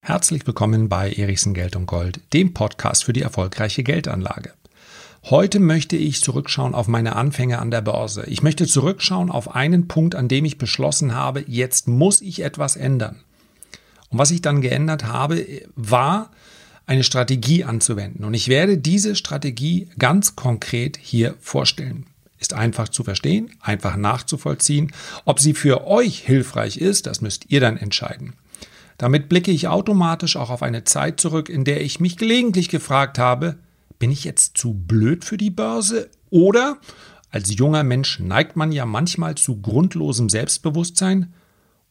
Herzlich willkommen bei Erichsen Geld und Gold, dem Podcast für die erfolgreiche Geldanlage. Heute möchte ich zurückschauen auf meine Anfänge an der Börse. Ich möchte zurückschauen auf einen Punkt, an dem ich beschlossen habe, jetzt muss ich etwas ändern. Und was ich dann geändert habe, war eine Strategie anzuwenden. Und ich werde diese Strategie ganz konkret hier vorstellen. Ist einfach zu verstehen, einfach nachzuvollziehen. Ob sie für euch hilfreich ist, das müsst ihr dann entscheiden. Damit blicke ich automatisch auch auf eine Zeit zurück, in der ich mich gelegentlich gefragt habe, bin ich jetzt zu blöd für die Börse? Oder als junger Mensch neigt man ja manchmal zu grundlosem Selbstbewusstsein?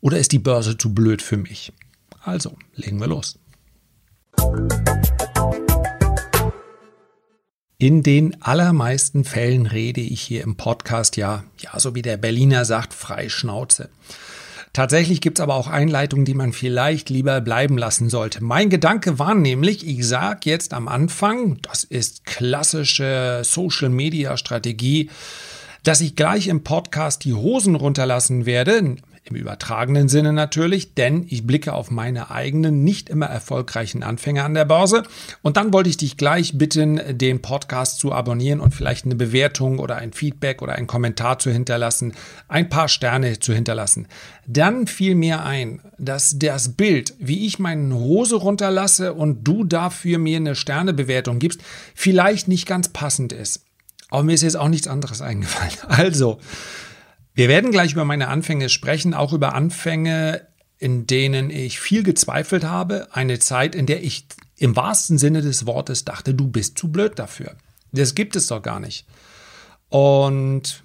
Oder ist die Börse zu blöd für mich? Also, legen wir los. In den allermeisten Fällen rede ich hier im Podcast ja, ja, so wie der Berliner sagt, frei Schnauze. Tatsächlich gibt es aber auch Einleitungen, die man vielleicht lieber bleiben lassen sollte. Mein Gedanke war nämlich, ich sage jetzt am Anfang, das ist klassische Social-Media-Strategie, dass ich gleich im Podcast die Hosen runterlassen werde, im übertragenen Sinne natürlich, denn ich blicke auf meine eigenen, nicht immer erfolgreichen Anfänge an der Börse. Und dann wollte ich dich gleich bitten, den Podcast zu abonnieren und vielleicht eine Bewertung oder ein Feedback oder einen Kommentar zu hinterlassen, ein paar Sterne zu hinterlassen. Dann fiel mir ein, dass das Bild, wie ich meine Hose runterlasse und du dafür mir eine Sternebewertung gibst, vielleicht nicht ganz passend ist. Aber mir ist jetzt auch nichts anderes eingefallen. Also, wir werden gleich über meine Anfänge sprechen, auch über Anfänge, in denen ich viel gezweifelt habe. Eine Zeit, in der ich im wahrsten Sinne des Wortes dachte, du bist zu blöd dafür. Das gibt es doch gar nicht. Und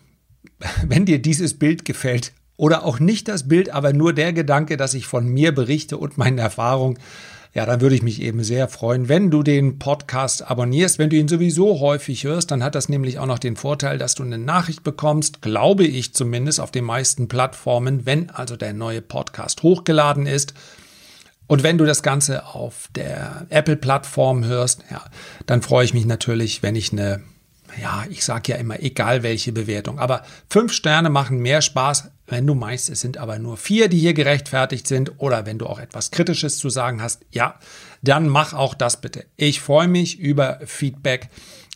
wenn dir dieses Bild gefällt, oder auch nicht das Bild, aber nur der Gedanke, dass ich von mir berichte und meinen Erfahrungen, ja, dann würde ich mich eben sehr freuen, wenn du den Podcast abonnierst. Wenn du ihn sowieso häufig hörst, dann hat das nämlich auch noch den Vorteil, dass du eine Nachricht bekommst, glaube ich zumindest auf den meisten Plattformen, wenn also der neue Podcast hochgeladen ist. Und wenn du das Ganze auf der Apple-Plattform hörst, ja, dann freue ich mich natürlich, wenn ich eine, ja, ich sage ja immer, egal welche Bewertung. Aber fünf Sterne machen mehr Spaß, wenn du meinst, es sind aber nur vier, die hier gerechtfertigt sind, oder wenn du auch etwas Kritisches zu sagen hast, ja, dann mach auch das bitte. Ich freue mich über Feedback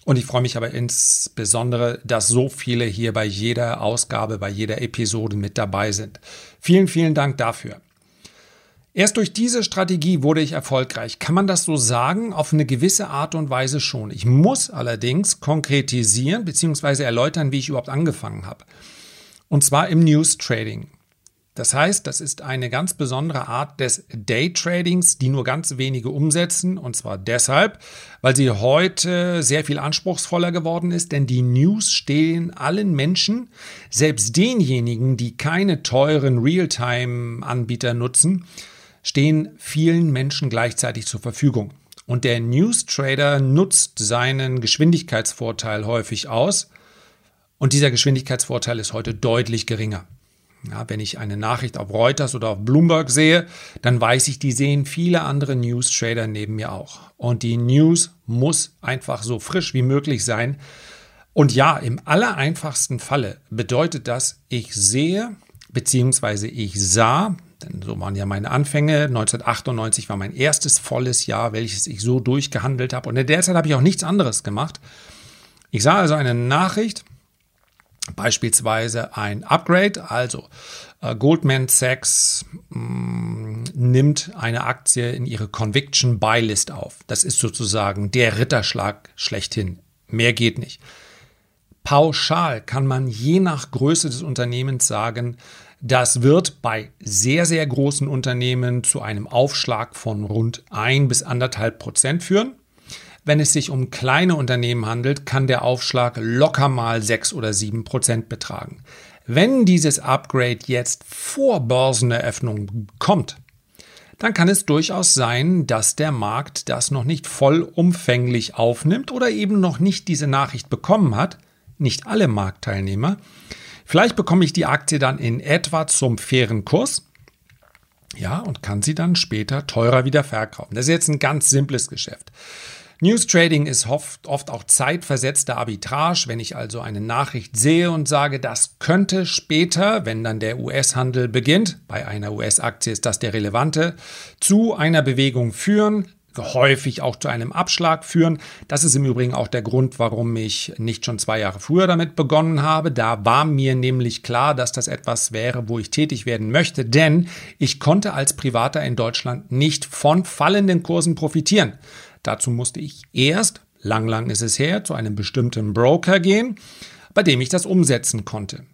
und ich freue mich aber insbesondere, dass so viele hier bei jeder Ausgabe, bei jeder Episode mit dabei sind. Vielen, vielen Dank dafür. Erst durch diese Strategie wurde ich erfolgreich. Kann man das so sagen? Auf eine gewisse Art und Weise schon. Ich muss allerdings konkretisieren bzw. erläutern, wie ich überhaupt angefangen habe. Und zwar im News Trading. Das heißt, das ist eine ganz besondere Art des Day Tradings, die nur ganz wenige umsetzen. Und zwar deshalb, weil sie heute sehr viel anspruchsvoller geworden ist, denn die News stehen allen Menschen, selbst denjenigen, die keine teuren Realtime-Anbieter nutzen, stehen vielen Menschen gleichzeitig zur Verfügung. Und der News Trader nutzt seinen Geschwindigkeitsvorteil häufig aus und dieser Geschwindigkeitsvorteil ist heute deutlich geringer. Ja, wenn ich eine Nachricht auf Reuters oder auf Bloomberg sehe, dann weiß ich, die sehen viele andere News-Trader neben mir auch. Und die News muss einfach so frisch wie möglich sein. Und ja, im allereinfachsten Falle bedeutet das, ich sehe beziehungsweise ich sah, denn so waren ja meine Anfänge, 1998 war mein erstes volles Jahr, welches ich so durchgehandelt habe. Und in der Zeit habe ich auch nichts anderes gemacht. Ich sah also eine Nachricht, Beispielsweise ein Upgrade, also äh, Goldman Sachs mh, mm, nimmt eine Aktie in ihre Conviction Buy List auf. Das ist sozusagen der Ritterschlag schlechthin. Mehr geht nicht. Pauschal kann man je nach Größe des Unternehmens sagen, das wird bei sehr, sehr großen Unternehmen zu einem Aufschlag von rund ein bis anderthalb Prozent führen. Wenn es sich um kleine Unternehmen handelt, kann der Aufschlag locker mal 6 oder 7 Prozent betragen. Wenn dieses Upgrade jetzt vor Börseneröffnung kommt, dann kann es durchaus sein, dass der Markt das noch nicht vollumfänglich aufnimmt oder eben noch nicht diese Nachricht bekommen hat, nicht alle Marktteilnehmer. Vielleicht bekomme ich die Aktie dann in etwa zum fairen Kurs. Ja, und kann sie dann später teurer wieder verkaufen. Das ist jetzt ein ganz simples Geschäft. News Trading ist oft, oft auch zeitversetzte Arbitrage, wenn ich also eine Nachricht sehe und sage, das könnte später, wenn dann der US-Handel beginnt, bei einer US-Aktie ist das der relevante, zu einer Bewegung führen, häufig auch zu einem Abschlag führen. Das ist im Übrigen auch der Grund, warum ich nicht schon zwei Jahre früher damit begonnen habe. Da war mir nämlich klar, dass das etwas wäre, wo ich tätig werden möchte, denn ich konnte als Privater in Deutschland nicht von fallenden Kursen profitieren. Dazu musste ich erst, lang, lang ist es her, zu einem bestimmten Broker gehen, bei dem ich das umsetzen konnte.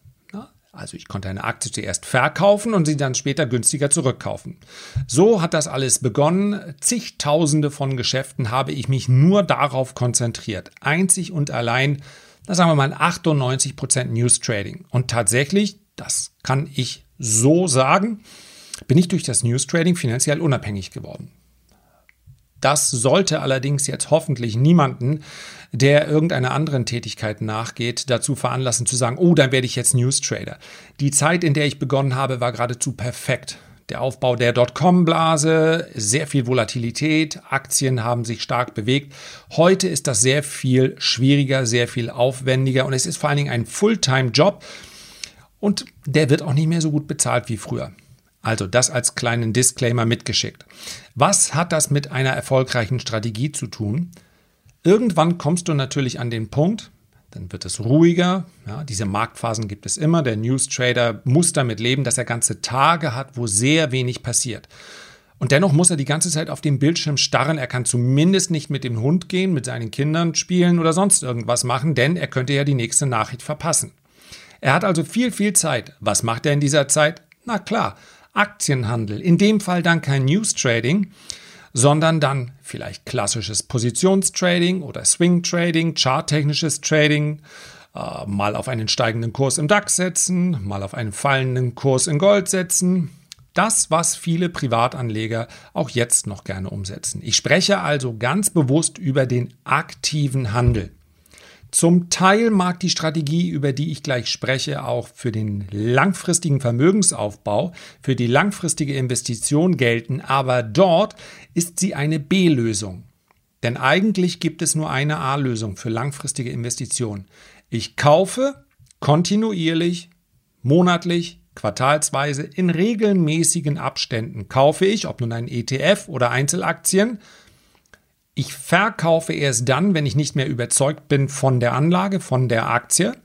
Also ich konnte eine Aktie zuerst verkaufen und sie dann später günstiger zurückkaufen. So hat das alles begonnen. Zigtausende von Geschäften habe ich mich nur darauf konzentriert. Einzig und allein, da sagen wir mal 98% News Trading. Und tatsächlich, das kann ich so sagen, bin ich durch das News Trading finanziell unabhängig geworden. Das sollte allerdings jetzt hoffentlich niemanden, der irgendeiner anderen Tätigkeit nachgeht, dazu veranlassen zu sagen, oh, dann werde ich jetzt News Trader. Die Zeit, in der ich begonnen habe, war geradezu perfekt. Der Aufbau der Dotcom-Blase, sehr viel Volatilität, Aktien haben sich stark bewegt. Heute ist das sehr viel schwieriger, sehr viel aufwendiger und es ist vor allen Dingen ein Fulltime-Job und der wird auch nicht mehr so gut bezahlt wie früher. Also das als kleinen Disclaimer mitgeschickt. Was hat das mit einer erfolgreichen Strategie zu tun? Irgendwann kommst du natürlich an den Punkt, dann wird es ruhiger. Ja, diese Marktphasen gibt es immer. Der News Trader muss damit leben, dass er ganze Tage hat, wo sehr wenig passiert. Und dennoch muss er die ganze Zeit auf dem Bildschirm starren. Er kann zumindest nicht mit dem Hund gehen, mit seinen Kindern spielen oder sonst irgendwas machen, denn er könnte ja die nächste Nachricht verpassen. Er hat also viel, viel Zeit. Was macht er in dieser Zeit? Na klar, Aktienhandel. In dem Fall dann kein News Trading, sondern dann vielleicht klassisches Positionstrading oder Swing Trading, charttechnisches Trading, äh, mal auf einen steigenden Kurs im DAX setzen, mal auf einen fallenden Kurs in Gold setzen. Das, was viele Privatanleger auch jetzt noch gerne umsetzen. Ich spreche also ganz bewusst über den aktiven Handel. Zum Teil mag die Strategie, über die ich gleich spreche, auch für den langfristigen Vermögensaufbau, für die langfristige Investition gelten, aber dort ist sie eine B-Lösung. Denn eigentlich gibt es nur eine A-Lösung für langfristige Investitionen. Ich kaufe kontinuierlich, monatlich, quartalsweise, in regelmäßigen Abständen kaufe ich, ob nun ein ETF oder Einzelaktien, ich verkaufe erst dann, wenn ich nicht mehr überzeugt bin von der Anlage, von der Aktie.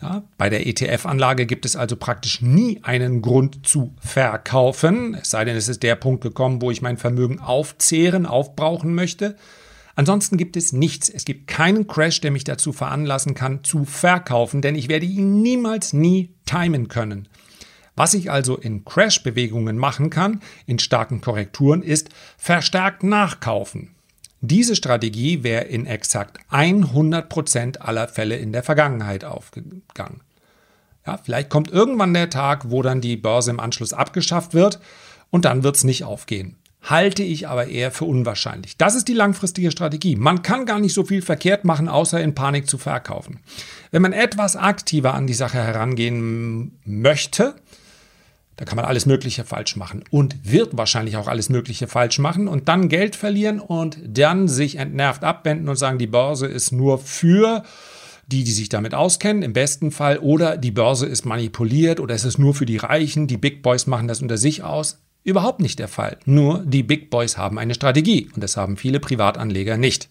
Ja, bei der ETF-Anlage gibt es also praktisch nie einen Grund zu verkaufen, es sei denn, es ist der Punkt gekommen, wo ich mein Vermögen aufzehren, aufbrauchen möchte. Ansonsten gibt es nichts. Es gibt keinen Crash, der mich dazu veranlassen kann, zu verkaufen, denn ich werde ihn niemals nie timen können. Was ich also in Crash-Bewegungen machen kann, in starken Korrekturen, ist verstärkt nachkaufen. Diese Strategie wäre in exakt 100% aller Fälle in der Vergangenheit aufgegangen. Ja, vielleicht kommt irgendwann der Tag, wo dann die Börse im Anschluss abgeschafft wird und dann wird es nicht aufgehen. Halte ich aber eher für unwahrscheinlich. Das ist die langfristige Strategie. Man kann gar nicht so viel verkehrt machen, außer in Panik zu verkaufen. Wenn man etwas aktiver an die Sache herangehen möchte, da kann man alles Mögliche falsch machen und wird wahrscheinlich auch alles Mögliche falsch machen und dann Geld verlieren und dann sich entnervt abwenden und sagen, die Börse ist nur für die, die sich damit auskennen, im besten Fall, oder die Börse ist manipuliert oder es ist nur für die Reichen, die Big Boys machen das unter sich aus. Überhaupt nicht der Fall. Nur die Big Boys haben eine Strategie und das haben viele Privatanleger nicht.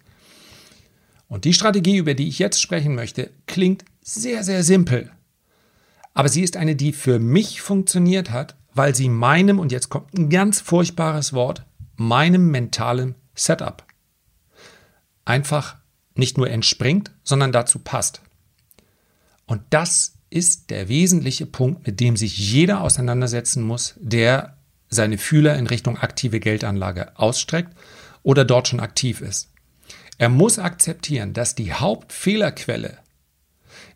Und die Strategie, über die ich jetzt sprechen möchte, klingt sehr, sehr simpel. Aber sie ist eine, die für mich funktioniert hat, weil sie meinem, und jetzt kommt ein ganz furchtbares Wort, meinem mentalen Setup einfach nicht nur entspringt, sondern dazu passt. Und das ist der wesentliche Punkt, mit dem sich jeder auseinandersetzen muss, der seine Fühler in Richtung aktive Geldanlage ausstreckt oder dort schon aktiv ist. Er muss akzeptieren, dass die Hauptfehlerquelle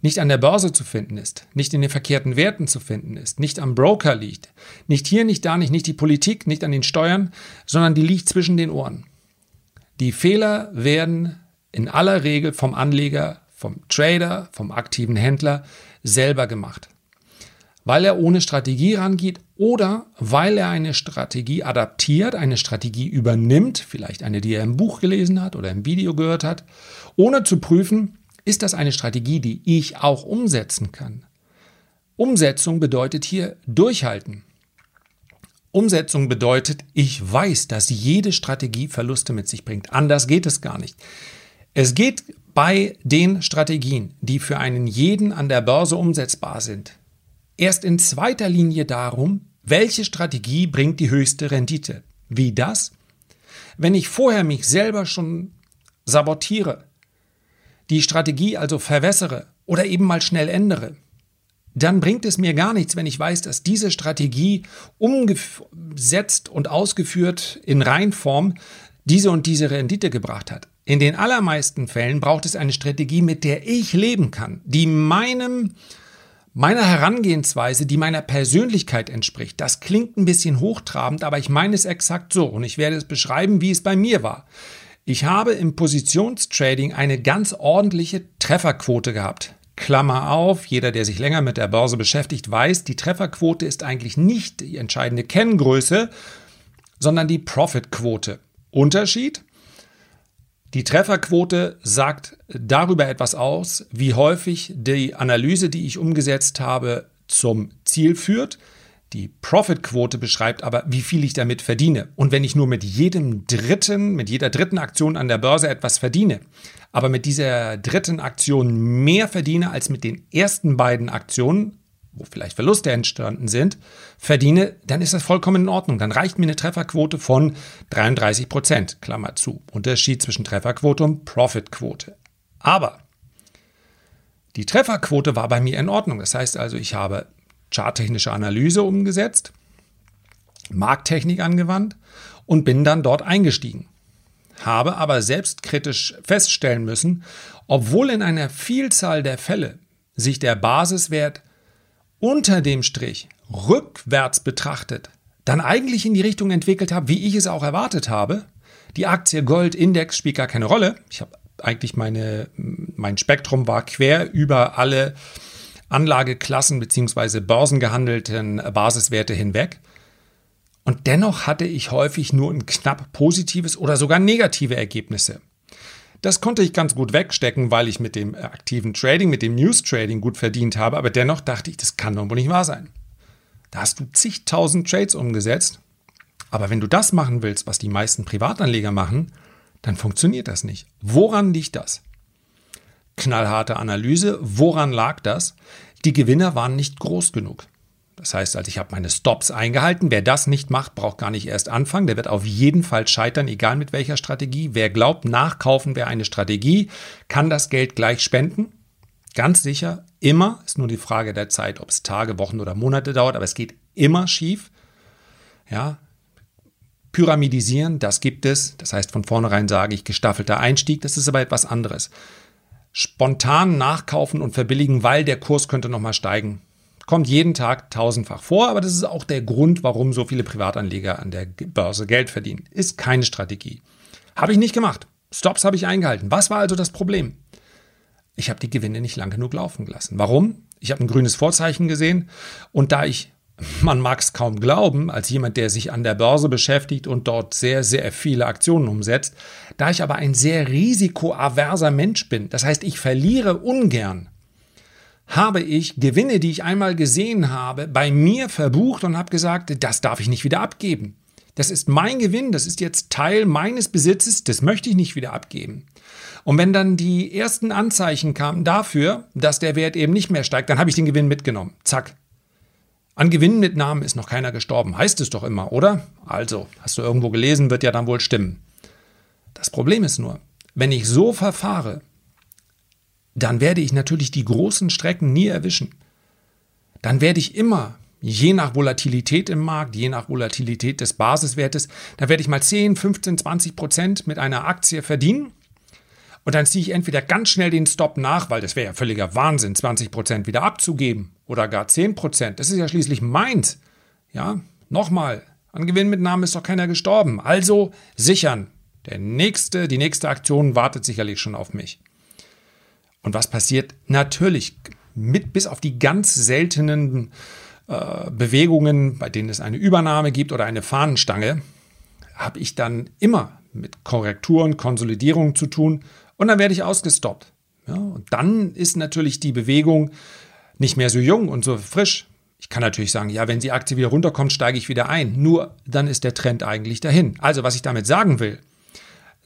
nicht an der Börse zu finden ist, nicht in den verkehrten Werten zu finden ist, nicht am Broker liegt, nicht hier, nicht da, nicht, nicht die Politik, nicht an den Steuern, sondern die liegt zwischen den Ohren. Die Fehler werden in aller Regel vom Anleger, vom Trader, vom aktiven Händler selber gemacht. weil er ohne Strategie rangeht oder weil er eine Strategie adaptiert, eine Strategie übernimmt, vielleicht eine, die er im Buch gelesen hat oder im Video gehört hat, ohne zu prüfen, ist das eine Strategie, die ich auch umsetzen kann. Umsetzung bedeutet hier durchhalten. Umsetzung bedeutet, ich weiß, dass jede Strategie Verluste mit sich bringt. Anders geht es gar nicht. Es geht bei den Strategien, die für einen jeden an der Börse umsetzbar sind, erst in zweiter Linie darum, welche Strategie bringt die höchste Rendite. Wie das? Wenn ich vorher mich selber schon sabotiere, die Strategie also verwässere oder eben mal schnell ändere, dann bringt es mir gar nichts, wenn ich weiß, dass diese Strategie umgesetzt und ausgeführt in Reinform diese und diese Rendite gebracht hat. In den allermeisten Fällen braucht es eine Strategie, mit der ich leben kann, die meinem meiner Herangehensweise, die meiner Persönlichkeit entspricht. Das klingt ein bisschen hochtrabend, aber ich meine es exakt so und ich werde es beschreiben, wie es bei mir war. Ich habe im Positionstrading eine ganz ordentliche Trefferquote gehabt. Klammer auf, jeder, der sich länger mit der Börse beschäftigt, weiß, die Trefferquote ist eigentlich nicht die entscheidende Kenngröße, sondern die Profitquote. Unterschied? Die Trefferquote sagt darüber etwas aus, wie häufig die Analyse, die ich umgesetzt habe, zum Ziel führt. Die Profitquote beschreibt aber, wie viel ich damit verdiene. Und wenn ich nur mit jedem dritten, mit jeder dritten Aktion an der Börse etwas verdiene, aber mit dieser dritten Aktion mehr verdiene als mit den ersten beiden Aktionen, wo vielleicht Verluste entstanden sind, verdiene, dann ist das vollkommen in Ordnung. Dann reicht mir eine Trefferquote von 33 Prozent, Klammer zu. Unterschied zwischen Trefferquote und Profitquote. Aber die Trefferquote war bei mir in Ordnung. Das heißt also, ich habe charttechnische Analyse umgesetzt, Markttechnik angewandt und bin dann dort eingestiegen. Habe aber selbstkritisch feststellen müssen, obwohl in einer Vielzahl der Fälle sich der Basiswert unter dem Strich rückwärts betrachtet dann eigentlich in die Richtung entwickelt habe, wie ich es auch erwartet habe. Die Aktie Gold Index spielt gar keine Rolle. Ich habe eigentlich meine, mein Spektrum war quer über alle Anlageklassen bzw. börsengehandelten Basiswerte hinweg. Und dennoch hatte ich häufig nur ein knapp positives oder sogar negative Ergebnisse. Das konnte ich ganz gut wegstecken, weil ich mit dem aktiven Trading, mit dem News Trading gut verdient habe, aber dennoch dachte ich, das kann doch wohl nicht wahr sein. Da hast du zigtausend Trades umgesetzt, aber wenn du das machen willst, was die meisten Privatanleger machen, dann funktioniert das nicht. Woran liegt das? Knallharte Analyse, woran lag das? Die Gewinner waren nicht groß genug. Das heißt also, ich habe meine Stops eingehalten. Wer das nicht macht, braucht gar nicht erst anfangen. Der wird auf jeden Fall scheitern, egal mit welcher Strategie. Wer glaubt, nachkaufen wäre eine Strategie, kann das Geld gleich spenden. Ganz sicher, immer. Ist nur die Frage der Zeit, ob es Tage, Wochen oder Monate dauert, aber es geht immer schief. Ja, Pyramidisieren, das gibt es. Das heißt, von vornherein sage ich gestaffelter Einstieg, das ist aber etwas anderes. Spontan nachkaufen und verbilligen, weil der Kurs könnte nochmal steigen Kommt jeden Tag tausendfach vor, aber das ist auch der Grund, warum so viele Privatanleger an der Börse Geld verdienen. Ist keine Strategie. Habe ich nicht gemacht. Stops habe ich eingehalten. Was war also das Problem? Ich habe die Gewinne nicht lang genug laufen gelassen. Warum? Ich habe ein grünes Vorzeichen gesehen und da ich, man mag es kaum glauben, als jemand, der sich an der Börse beschäftigt und dort sehr, sehr viele Aktionen umsetzt, da ich aber ein sehr risikoaverser Mensch bin, das heißt, ich verliere ungern, habe ich Gewinne, die ich einmal gesehen habe, bei mir verbucht und habe gesagt, das darf ich nicht wieder abgeben. Das ist mein Gewinn, das ist jetzt Teil meines Besitzes, das möchte ich nicht wieder abgeben. Und wenn dann die ersten Anzeichen kamen dafür, dass der Wert eben nicht mehr steigt, dann habe ich den Gewinn mitgenommen. Zack. An Gewinnmitnahmen ist noch keiner gestorben, heißt es doch immer, oder? Also, hast du irgendwo gelesen, wird ja dann wohl stimmen. Das Problem ist nur, wenn ich so verfahre, dann werde ich natürlich die großen Strecken nie erwischen. Dann werde ich immer, je nach Volatilität im Markt, je nach Volatilität des Basiswertes, da werde ich mal 10, 15, 20 Prozent mit einer Aktie verdienen. Und dann ziehe ich entweder ganz schnell den Stop nach, weil das wäre ja völliger Wahnsinn, 20 Prozent wieder abzugeben oder gar 10 Prozent. Das ist ja schließlich meins. Ja, nochmal, an Gewinnmitnahmen ist doch keiner gestorben. Also sichern. Der nächste, die nächste Aktion wartet sicherlich schon auf mich. Und was passiert? Natürlich, mit bis auf die ganz seltenen äh, Bewegungen, bei denen es eine Übernahme gibt oder eine Fahnenstange, habe ich dann immer mit Korrekturen, Konsolidierungen zu tun und dann werde ich ausgestoppt. Ja, und dann ist natürlich die Bewegung nicht mehr so jung und so frisch. Ich kann natürlich sagen, ja, wenn die Aktie wieder runterkommt, steige ich wieder ein. Nur dann ist der Trend eigentlich dahin. Also, was ich damit sagen will,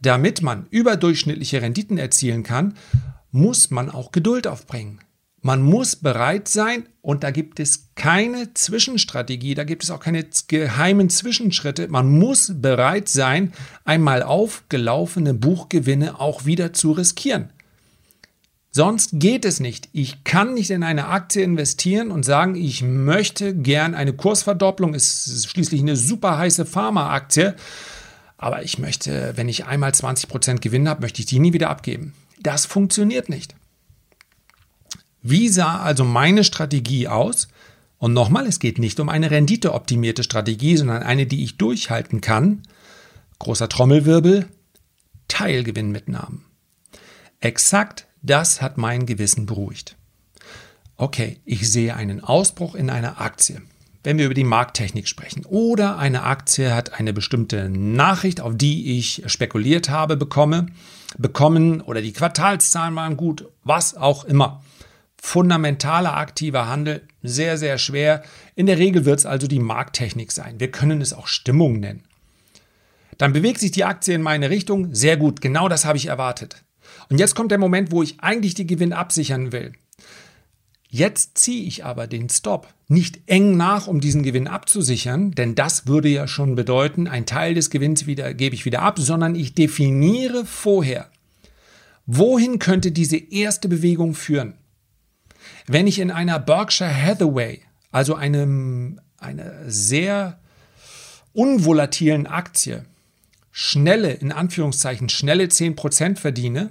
damit man überdurchschnittliche Renditen erzielen kann, muss man auch Geduld aufbringen. Man muss bereit sein und da gibt es keine Zwischenstrategie, da gibt es auch keine geheimen Zwischenschritte. Man muss bereit sein, einmal aufgelaufene Buchgewinne auch wieder zu riskieren. Sonst geht es nicht. Ich kann nicht in eine Aktie investieren und sagen, ich möchte gern eine Kursverdopplung. Ist schließlich eine super heiße Pharmaaktie. Aber ich möchte, wenn ich einmal 20% Gewinn habe, möchte ich die nie wieder abgeben. Das funktioniert nicht. Wie sah also meine Strategie aus? Und nochmal, es geht nicht um eine renditeoptimierte Strategie, sondern eine, die ich durchhalten kann. Großer Trommelwirbel, Teilgewinnmitnahmen. Exakt das hat mein Gewissen beruhigt. Okay, ich sehe einen Ausbruch in einer Aktie. Wenn wir über die Markttechnik sprechen oder eine Aktie hat eine bestimmte Nachricht, auf die ich spekuliert habe, bekomme, bekommen oder die Quartalszahlen waren gut, was auch immer fundamentaler aktiver Handel sehr, sehr schwer. In der Regel wird es also die Markttechnik sein. Wir können es auch Stimmung nennen. Dann bewegt sich die Aktie in meine Richtung. Sehr gut, genau das habe ich erwartet. Und jetzt kommt der Moment, wo ich eigentlich die Gewinn absichern will. Jetzt ziehe ich aber den Stop nicht eng nach, um diesen Gewinn abzusichern, denn das würde ja schon bedeuten, ein Teil des Gewinns wieder, gebe ich wieder ab, sondern ich definiere vorher, wohin könnte diese erste Bewegung führen. Wenn ich in einer Berkshire Hathaway, also einem, einer sehr unvolatilen Aktie, schnelle, in Anführungszeichen, schnelle 10% verdiene,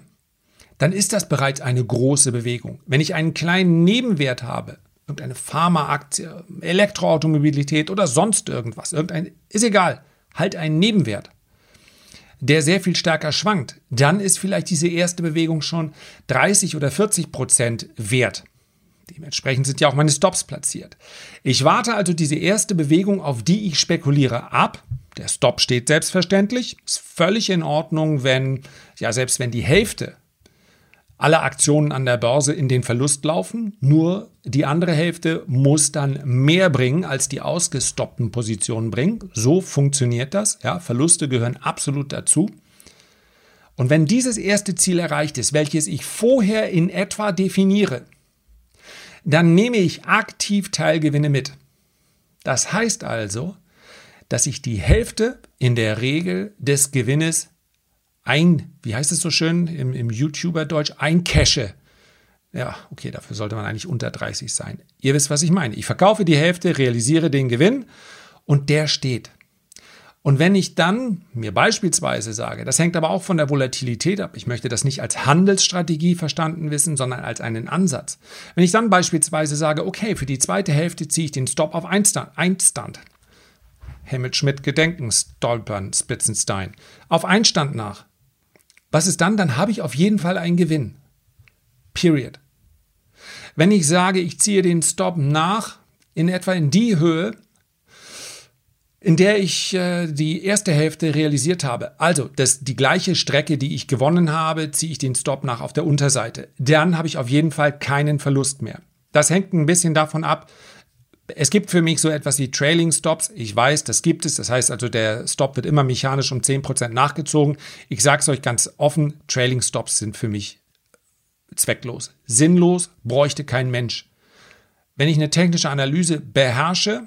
dann ist das bereits eine große Bewegung. Wenn ich einen kleinen Nebenwert habe, irgendeine Pharmaaktie, Elektroautomobilität oder sonst irgendwas, irgendein, ist egal, halt einen Nebenwert, der sehr viel stärker schwankt, dann ist vielleicht diese erste Bewegung schon 30 oder 40 Prozent wert. Dementsprechend sind ja auch meine Stops platziert. Ich warte also diese erste Bewegung, auf die ich spekuliere, ab. Der Stop steht selbstverständlich. Ist völlig in Ordnung, wenn, ja, selbst wenn die Hälfte aller Aktionen an der Börse in den Verlust laufen. Nur die andere Hälfte muss dann mehr bringen, als die ausgestoppten Positionen bringen. So funktioniert das. Ja, Verluste gehören absolut dazu. Und wenn dieses erste Ziel erreicht ist, welches ich vorher in etwa definiere, dann nehme ich aktiv Teilgewinne mit. Das heißt also, dass ich die Hälfte in der Regel des Gewinnes ein, wie heißt es so schön im, im YouTuber-Deutsch, eincache. Ja, okay, dafür sollte man eigentlich unter 30 sein. Ihr wisst, was ich meine. Ich verkaufe die Hälfte, realisiere den Gewinn und der steht. Und wenn ich dann mir beispielsweise sage, das hängt aber auch von der Volatilität ab, ich möchte das nicht als Handelsstrategie verstanden wissen, sondern als einen Ansatz. Wenn ich dann beispielsweise sage, okay, für die zweite Hälfte ziehe ich den Stop auf Einstand. Helmut Schmidt Gedenken, Stolpern, Spitzenstein. Auf Einstand nach. Was ist dann? Dann habe ich auf jeden Fall einen Gewinn. Period. Wenn ich sage, ich ziehe den Stop nach, in etwa in die Höhe, in der ich äh, die erste Hälfte realisiert habe. Also das, die gleiche Strecke, die ich gewonnen habe, ziehe ich den Stop nach auf der Unterseite. Dann habe ich auf jeden Fall keinen Verlust mehr. Das hängt ein bisschen davon ab. Es gibt für mich so etwas wie Trailing Stops. Ich weiß, das gibt es. Das heißt also, der Stop wird immer mechanisch um 10% nachgezogen. Ich sage es euch ganz offen, Trailing Stops sind für mich zwecklos. Sinnlos, bräuchte kein Mensch. Wenn ich eine technische Analyse beherrsche,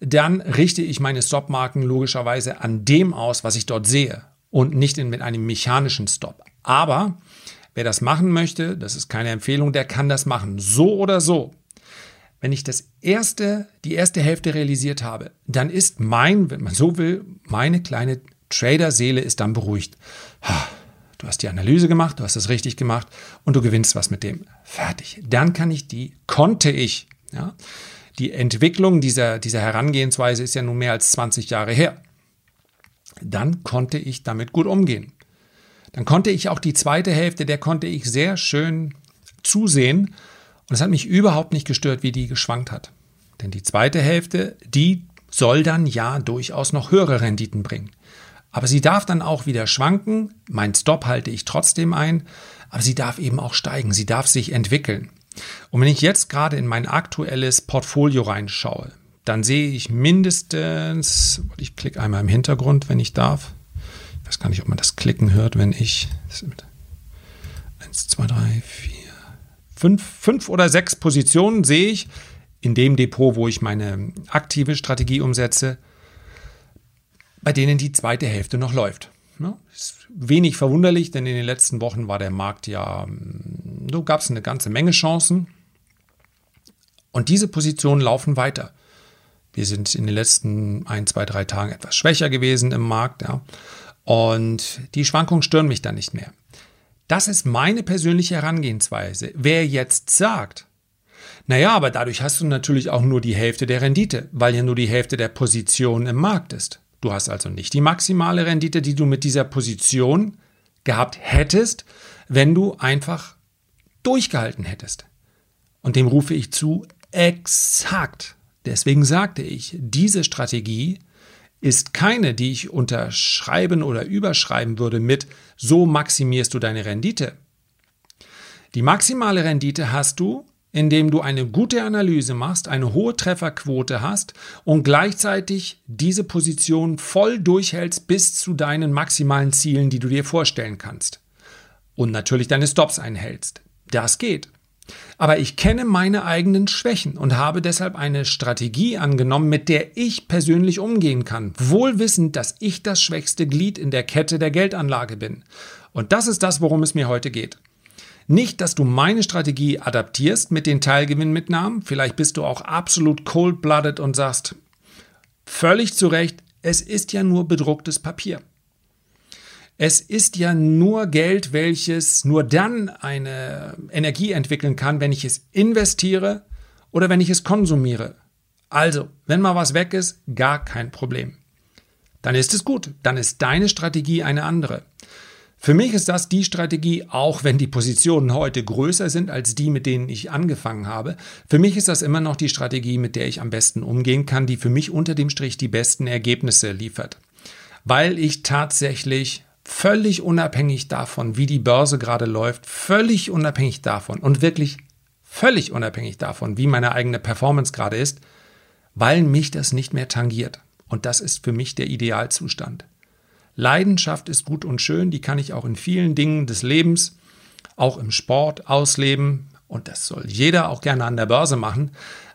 dann richte ich meine Stopmarken logischerweise an dem aus, was ich dort sehe und nicht in, mit einem mechanischen Stop. Aber wer das machen möchte, das ist keine Empfehlung, der kann das machen. So oder so. Wenn ich das erste, die erste Hälfte realisiert habe, dann ist mein, wenn man so will, meine kleine Trader-Seele ist dann beruhigt. Du hast die Analyse gemacht, du hast es richtig gemacht und du gewinnst was mit dem. Fertig. Dann kann ich die, konnte ich, ja, die Entwicklung dieser, dieser Herangehensweise ist ja nun mehr als 20 Jahre her. Dann konnte ich damit gut umgehen. Dann konnte ich auch die zweite Hälfte, der konnte ich sehr schön zusehen. Und es hat mich überhaupt nicht gestört, wie die geschwankt hat. Denn die zweite Hälfte, die soll dann ja durchaus noch höhere Renditen bringen. Aber sie darf dann auch wieder schwanken. Mein Stop halte ich trotzdem ein. Aber sie darf eben auch steigen. Sie darf sich entwickeln. Und wenn ich jetzt gerade in mein aktuelles Portfolio reinschaue, dann sehe ich mindestens, ich klicke einmal im Hintergrund, wenn ich darf. Ich weiß gar nicht, ob man das Klicken hört, wenn ich. Eins, zwei, drei, vier, fünf, fünf oder sechs Positionen sehe ich in dem Depot, wo ich meine aktive Strategie umsetze bei denen die zweite Hälfte noch läuft. Ne? Ist wenig verwunderlich, denn in den letzten Wochen war der Markt ja, hm, so gab es eine ganze Menge Chancen. Und diese Positionen laufen weiter. Wir sind in den letzten ein, zwei, drei Tagen etwas schwächer gewesen im Markt. Ja. Und die Schwankungen stören mich dann nicht mehr. Das ist meine persönliche Herangehensweise. Wer jetzt sagt, naja, aber dadurch hast du natürlich auch nur die Hälfte der Rendite, weil ja nur die Hälfte der Position im Markt ist. Du hast also nicht die maximale Rendite, die du mit dieser Position gehabt hättest, wenn du einfach durchgehalten hättest. Und dem rufe ich zu, exakt. Deswegen sagte ich, diese Strategie ist keine, die ich unterschreiben oder überschreiben würde mit, so maximierst du deine Rendite. Die maximale Rendite hast du, indem du eine gute Analyse machst, eine hohe Trefferquote hast und gleichzeitig diese Position voll durchhältst bis zu deinen maximalen Zielen, die du dir vorstellen kannst. Und natürlich deine Stops einhältst. Das geht. Aber ich kenne meine eigenen Schwächen und habe deshalb eine Strategie angenommen, mit der ich persönlich umgehen kann, wohl wissend, dass ich das schwächste Glied in der Kette der Geldanlage bin. Und das ist das, worum es mir heute geht. Nicht, dass du meine Strategie adaptierst mit den Teilgewinnmitnahmen. Vielleicht bist du auch absolut cold-blooded und sagst, völlig zu Recht, es ist ja nur bedrucktes Papier. Es ist ja nur Geld, welches nur dann eine Energie entwickeln kann, wenn ich es investiere oder wenn ich es konsumiere. Also, wenn mal was weg ist, gar kein Problem. Dann ist es gut, dann ist deine Strategie eine andere. Für mich ist das die Strategie, auch wenn die Positionen heute größer sind als die, mit denen ich angefangen habe. Für mich ist das immer noch die Strategie, mit der ich am besten umgehen kann, die für mich unter dem Strich die besten Ergebnisse liefert. Weil ich tatsächlich völlig unabhängig davon, wie die Börse gerade läuft, völlig unabhängig davon und wirklich völlig unabhängig davon, wie meine eigene Performance gerade ist, weil mich das nicht mehr tangiert. Und das ist für mich der Idealzustand. Leidenschaft ist gut und schön, die kann ich auch in vielen Dingen des Lebens, auch im Sport ausleben. Und das soll jeder auch gerne an der Börse machen.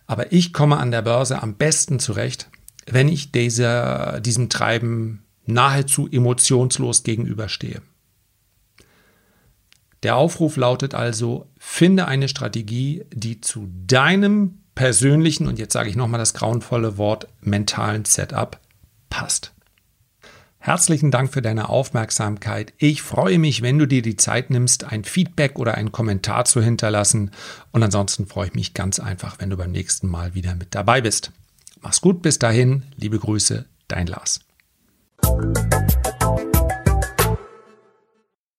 Aber ich komme an der Börse am besten zurecht, wenn ich dieser, diesem Treiben nahezu emotionslos gegenüberstehe. Der Aufruf lautet also, finde eine Strategie, die zu deinem persönlichen, und jetzt sage ich nochmal das grauenvolle Wort, mentalen Setup passt. Herzlichen Dank für deine Aufmerksamkeit. Ich freue mich, wenn du dir die Zeit nimmst, ein Feedback oder einen Kommentar zu hinterlassen. Und ansonsten freue ich mich ganz einfach, wenn du beim nächsten Mal wieder mit dabei bist. Mach's gut, bis dahin. Liebe Grüße, dein Lars. Thank you.